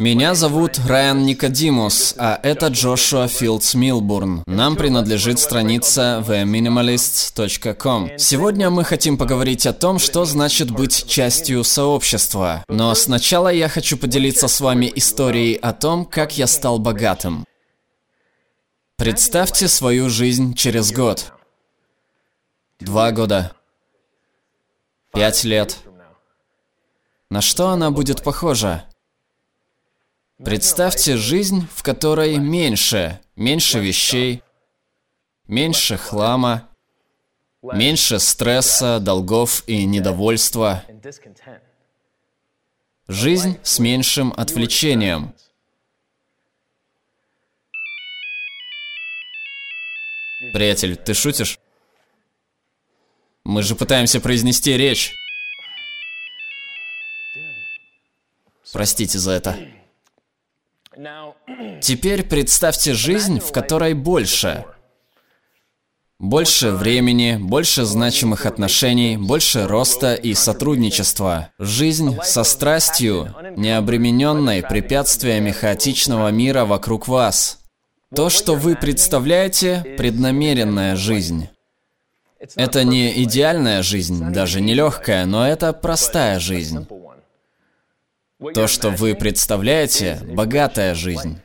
Меня зовут Райан Никодимус, а это Джошуа Филдс Милбурн. Нам принадлежит страница theminimalists.com. Сегодня мы хотим поговорить о том, что значит быть частью сообщества. Но сначала я хочу поделиться с вами историей о том, как я стал богатым. Представьте свою жизнь через год. Два года. Пять лет. На что она будет похожа? Представьте жизнь, в которой меньше, меньше вещей, меньше хлама, меньше стресса, долгов и недовольства. Жизнь с меньшим отвлечением. Приятель, ты шутишь? Мы же пытаемся произнести речь. Простите за это. Теперь представьте жизнь, в которой больше. Больше времени, больше значимых отношений, больше роста и сотрудничества. Жизнь со страстью, не обремененной препятствиями хаотичного мира вокруг вас. То, что вы представляете, преднамеренная жизнь. Это не идеальная жизнь, даже не легкая, но это простая жизнь. То, что вы представляете, богатая жизнь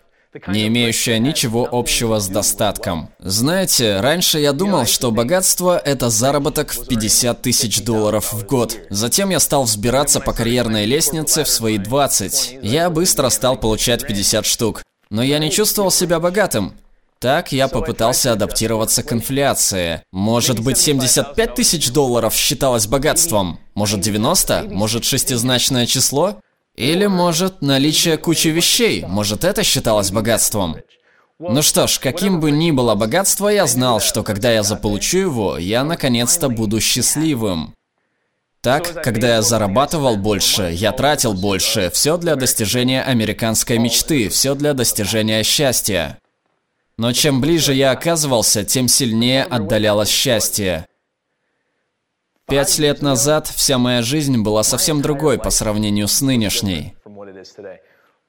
не имеющая ничего общего с достатком. Знаете, раньше я думал, что богатство – это заработок в 50 тысяч долларов в год. Затем я стал взбираться по карьерной лестнице в свои 20. Я быстро стал получать 50 штук. Но я не чувствовал себя богатым. Так я попытался адаптироваться к инфляции. Может быть 75 тысяч долларов считалось богатством? Может 90? Может шестизначное число? Или, может, наличие кучи вещей, может, это считалось богатством? Ну что ж, каким бы ни было богатство, я знал, что когда я заполучу его, я наконец-то буду счастливым. Так, когда я зарабатывал больше, я тратил больше, все для достижения американской мечты, все для достижения счастья. Но чем ближе я оказывался, тем сильнее отдалялось счастье. Пять лет назад вся моя жизнь была совсем другой по сравнению с нынешней.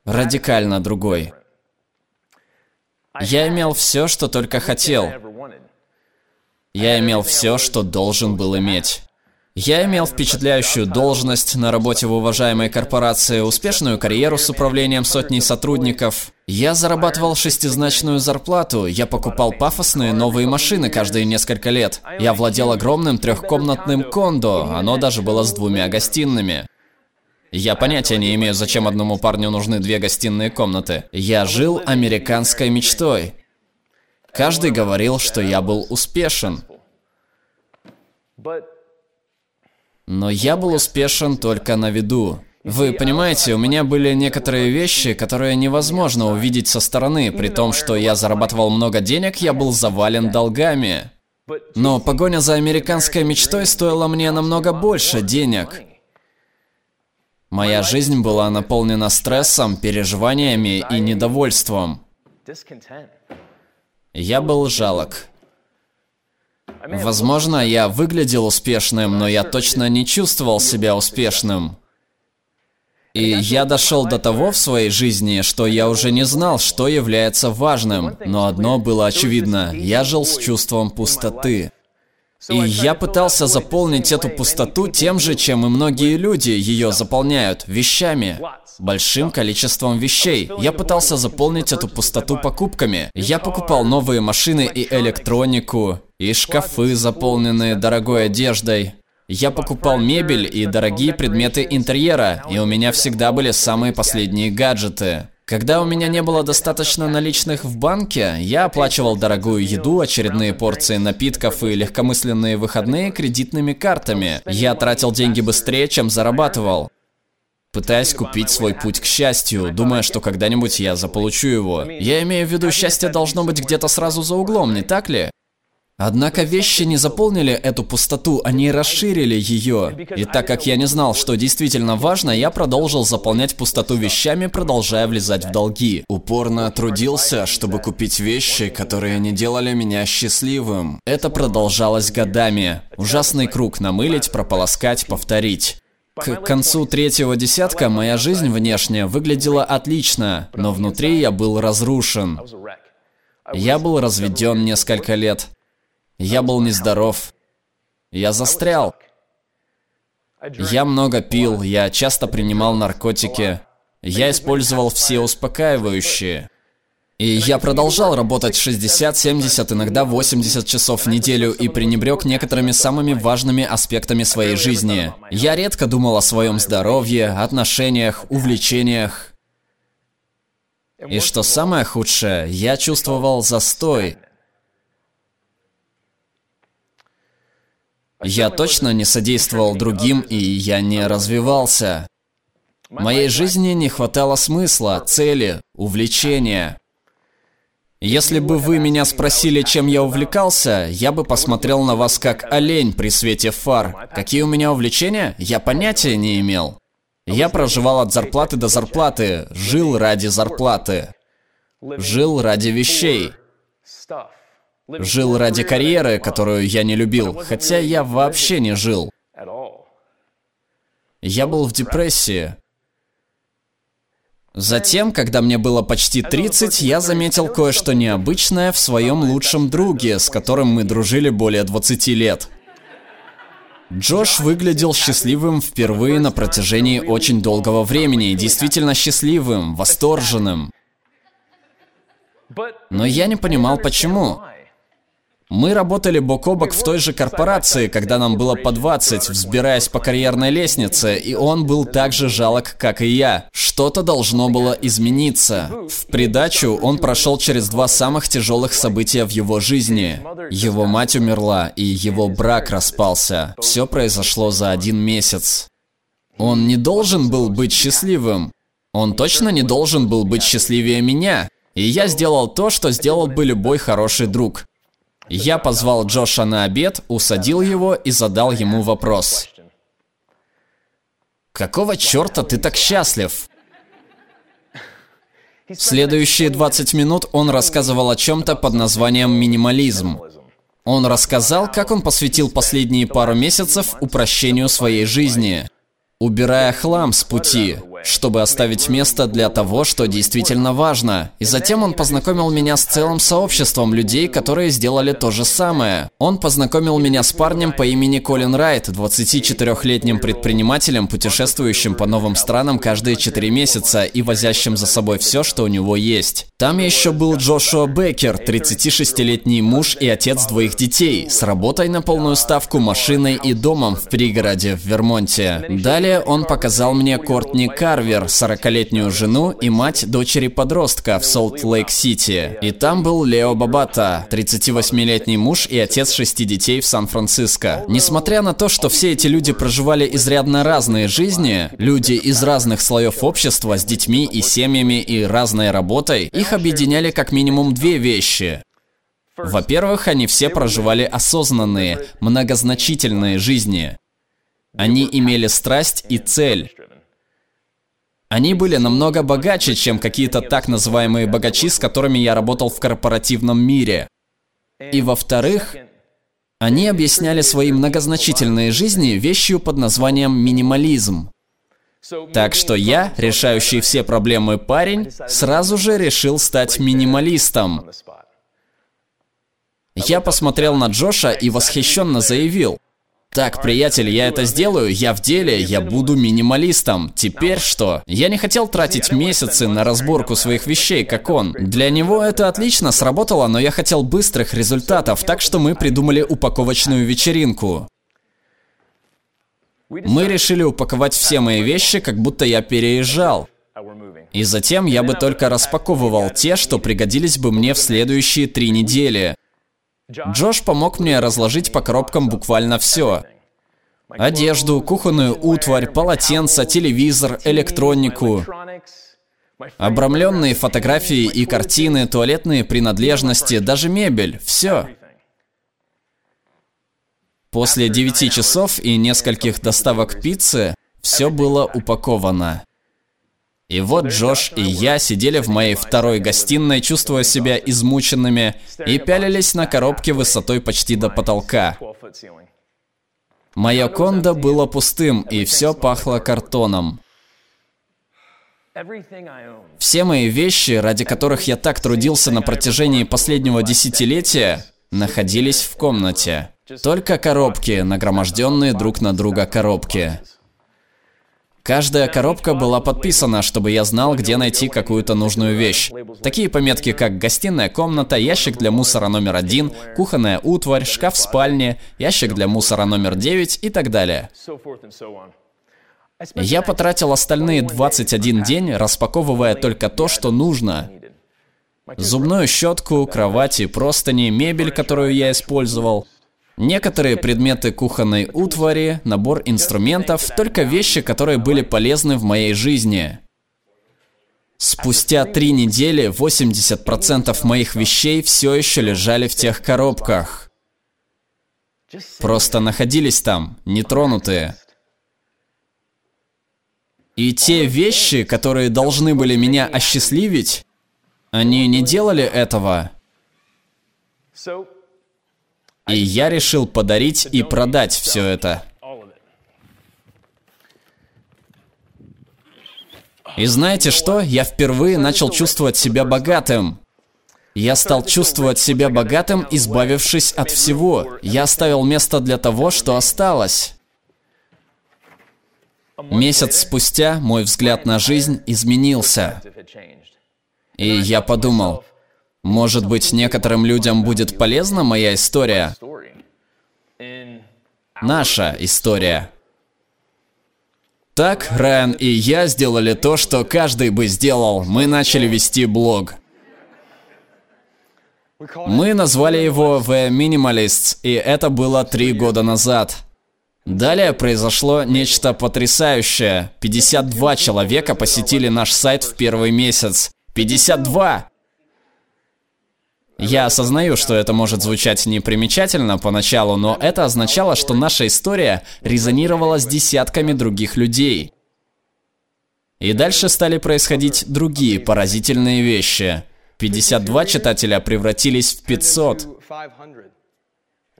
Радикально другой. Я имел все, что только хотел. Я имел все, что должен был иметь. Я имел впечатляющую должность на работе в уважаемой корпорации, успешную карьеру с управлением сотней сотрудников. Я зарабатывал шестизначную зарплату, я покупал пафосные новые машины каждые несколько лет. Я владел огромным трехкомнатным кондо, оно даже было с двумя гостиными. Я понятия не имею, зачем одному парню нужны две гостиные комнаты. Я жил американской мечтой. Каждый говорил, что я был успешен. Но я был успешен только на виду. Вы понимаете, у меня были некоторые вещи, которые невозможно увидеть со стороны, при том, что я зарабатывал много денег, я был завален долгами. Но погоня за американской мечтой стоила мне намного больше денег. Моя жизнь была наполнена стрессом, переживаниями и недовольством. Я был жалок. Возможно, я выглядел успешным, но я точно не чувствовал себя успешным. И я дошел до того в своей жизни, что я уже не знал, что является важным. Но одно было очевидно. Я жил с чувством пустоты. И я пытался заполнить эту пустоту тем же, чем и многие люди ее заполняют – вещами. Большим количеством вещей. Я пытался заполнить эту пустоту покупками. Я покупал новые машины и электронику, и шкафы, заполненные дорогой одеждой. Я покупал мебель и дорогие предметы интерьера, и у меня всегда были самые последние гаджеты. Когда у меня не было достаточно наличных в банке, я оплачивал дорогую еду, очередные порции напитков и легкомысленные выходные кредитными картами. Я тратил деньги быстрее, чем зарабатывал. Пытаясь купить свой путь к счастью, думая, что когда-нибудь я заполучу его. Я имею в виду, счастье должно быть где-то сразу за углом, не так ли? Однако вещи не заполнили эту пустоту, они расширили ее. И так как я не знал, что действительно важно, я продолжил заполнять пустоту вещами, продолжая влезать в долги. Упорно трудился, чтобы купить вещи, которые не делали меня счастливым. Это продолжалось годами. Ужасный круг намылить, прополоскать, повторить. К концу третьего десятка моя жизнь внешне выглядела отлично, но внутри я был разрушен. Я был разведен несколько лет. Я был нездоров. Я застрял. Я много пил, я часто принимал наркотики. Я использовал все успокаивающие. И я продолжал работать 60, 70, иногда 80 часов в неделю и пренебрег некоторыми самыми важными аспектами своей жизни. Я редко думал о своем здоровье, отношениях, увлечениях. И что самое худшее, я чувствовал застой. Я точно не содействовал другим, и я не развивался. Моей жизни не хватало смысла, цели, увлечения. Если бы вы меня спросили, чем я увлекался, я бы посмотрел на вас как олень при свете фар. Какие у меня увлечения? Я понятия не имел. Я проживал от зарплаты до зарплаты, жил ради зарплаты. Жил ради вещей. Жил ради карьеры, которую я не любил, хотя я вообще не жил. Я был в депрессии. Затем, когда мне было почти 30, я заметил кое-что необычное в своем лучшем друге, с которым мы дружили более 20 лет. Джош выглядел счастливым впервые на протяжении очень долгого времени, действительно счастливым, восторженным. Но я не понимал, почему. Мы работали бок о бок в той же корпорации, когда нам было по 20, взбираясь по карьерной лестнице, и он был так же жалок, как и я. Что-то должно было измениться. В придачу он прошел через два самых тяжелых события в его жизни. Его мать умерла, и его брак распался. Все произошло за один месяц. Он не должен был быть счастливым. Он точно не должен был быть счастливее меня. И я сделал то, что сделал бы любой хороший друг. Я позвал Джоша на обед, усадил его и задал ему вопрос. Какого черта ты так счастлив? Следующие 20 минут он рассказывал о чем-то под названием минимализм. Он рассказал, как он посвятил последние пару месяцев упрощению своей жизни, убирая хлам с пути, чтобы оставить место для того, что действительно важно. И затем он познакомил меня с целым сообществом людей, которые сделали то же самое. Он познакомил меня с парнем по имени Колин Райт, 24-летним предпринимателем, путешествующим по новым странам каждые 4 месяца и возящим за собой все, что у него есть. Там еще был Джошуа Беккер, 36-летний муж и отец двоих детей, с работой на полную ставку, машиной и домом в пригороде в Вермонте. Далее он показал мне Кортни Кар, Карвер, 40-летнюю жену и мать дочери-подростка в Солт-Лейк-Сити. И там был Лео Бабата, 38-летний муж и отец шести детей в Сан-Франциско. Несмотря на то, что все эти люди проживали изрядно разные жизни, люди из разных слоев общества с детьми и семьями и разной работой, их объединяли как минимум две вещи. Во-первых, они все проживали осознанные, многозначительные жизни. Они имели страсть и цель. Они были намного богаче, чем какие-то так называемые богачи, с которыми я работал в корпоративном мире. И во-вторых, они объясняли свои многозначительные жизни вещью под названием минимализм. Так что я, решающий все проблемы парень, сразу же решил стать минималистом. Я посмотрел на Джоша и восхищенно заявил, так, приятель, я это сделаю, я в деле, я буду минималистом. Теперь что? Я не хотел тратить месяцы на разборку своих вещей, как он. Для него это отлично сработало, но я хотел быстрых результатов, так что мы придумали упаковочную вечеринку. Мы решили упаковать все мои вещи, как будто я переезжал. И затем я бы только распаковывал те, что пригодились бы мне в следующие три недели. Джош помог мне разложить по коробкам буквально все. Одежду, кухонную утварь, полотенца, телевизор, электронику. Обрамленные фотографии и картины, туалетные принадлежности, даже мебель. Все. После 9 часов и нескольких доставок пиццы все было упаковано. И вот Джош и я сидели в моей второй гостиной, чувствуя себя измученными, и пялились на коробки высотой почти до потолка. Мое кондо было пустым, и все пахло картоном. Все мои вещи, ради которых я так трудился на протяжении последнего десятилетия, находились в комнате. Только коробки, нагроможденные друг на друга коробки. Каждая коробка была подписана, чтобы я знал, где найти какую-то нужную вещь. Такие пометки, как гостиная комната, ящик для мусора номер один, кухонная утварь, шкаф в спальне, ящик для мусора номер девять и так далее. Я потратил остальные 21 день, распаковывая только то, что нужно. Зубную щетку, кровати, простыни, мебель, которую я использовал – Некоторые предметы кухонной утвари, набор инструментов, только вещи, которые были полезны в моей жизни. Спустя три недели 80% моих вещей все еще лежали в тех коробках. Просто находились там, нетронутые. И те вещи, которые должны были меня осчастливить, они не делали этого. И я решил подарить и продать все это. И знаете что? Я впервые начал чувствовать себя богатым. Я стал чувствовать себя богатым, избавившись от всего. Я оставил место для того, что осталось. Месяц спустя мой взгляд на жизнь изменился. И я подумал, может быть, некоторым людям будет полезна моя история? Наша история. Так, Райан и я сделали то, что каждый бы сделал. Мы начали вести блог. Мы назвали его The Minimalists, и это было три года назад. Далее произошло нечто потрясающее. 52 человека посетили наш сайт в первый месяц. 52! Я осознаю, что это может звучать непримечательно поначалу, но это означало, что наша история резонировала с десятками других людей. И дальше стали происходить другие поразительные вещи. 52 читателя превратились в 500.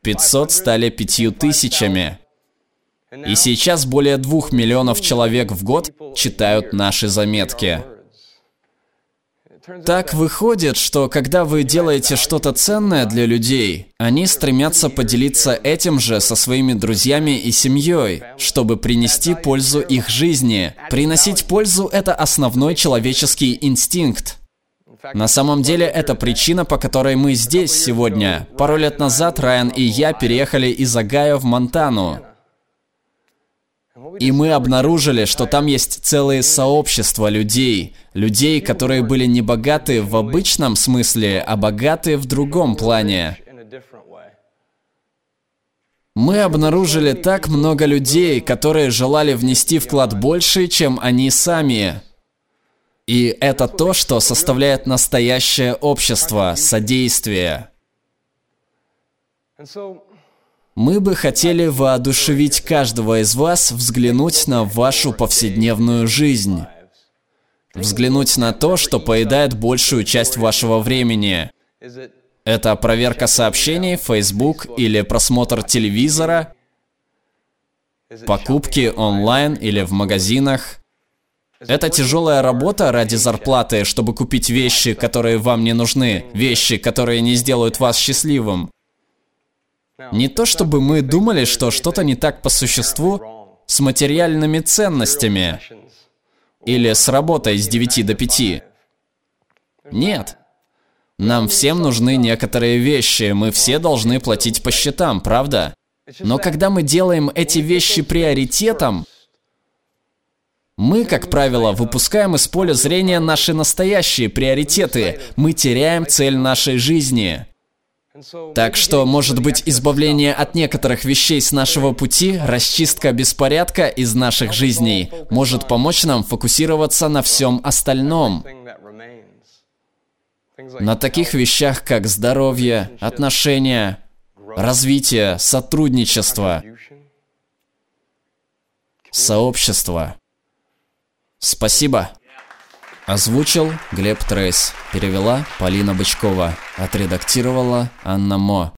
500 стали пятью тысячами. И сейчас более двух миллионов человек в год читают наши заметки. Так выходит, что когда вы делаете что-то ценное для людей, они стремятся поделиться этим же со своими друзьями и семьей, чтобы принести пользу их жизни. Приносить пользу – это основной человеческий инстинкт. На самом деле, это причина, по которой мы здесь сегодня. Пару лет назад Райан и я переехали из Агая в Монтану. И мы обнаружили, что там есть целые сообщества людей. Людей, которые были не богаты в обычном смысле, а богаты в другом плане. Мы обнаружили так много людей, которые желали внести вклад больше, чем они сами. И это то, что составляет настоящее общество, содействие. Мы бы хотели воодушевить каждого из вас взглянуть на вашу повседневную жизнь. Взглянуть на то, что поедает большую часть вашего времени. Это проверка сообщений, Facebook или просмотр телевизора, покупки онлайн или в магазинах. Это тяжелая работа ради зарплаты, чтобы купить вещи, которые вам не нужны, вещи, которые не сделают вас счастливым. Не то чтобы мы думали, что что-то не так по существу с материальными ценностями или с работой с 9 до 5. Нет. Нам всем нужны некоторые вещи, мы все должны платить по счетам, правда? Но когда мы делаем эти вещи приоритетом, мы, как правило, выпускаем из поля зрения наши настоящие приоритеты. Мы теряем цель нашей жизни. Так что, может быть, избавление от некоторых вещей с нашего пути, расчистка беспорядка из наших жизней, может помочь нам фокусироваться на всем остальном. На таких вещах, как здоровье, отношения, развитие, сотрудничество, сообщество. Спасибо. Озвучил Глеб Трейс. Перевела Полина Бычкова. Отредактировала Анна Мо.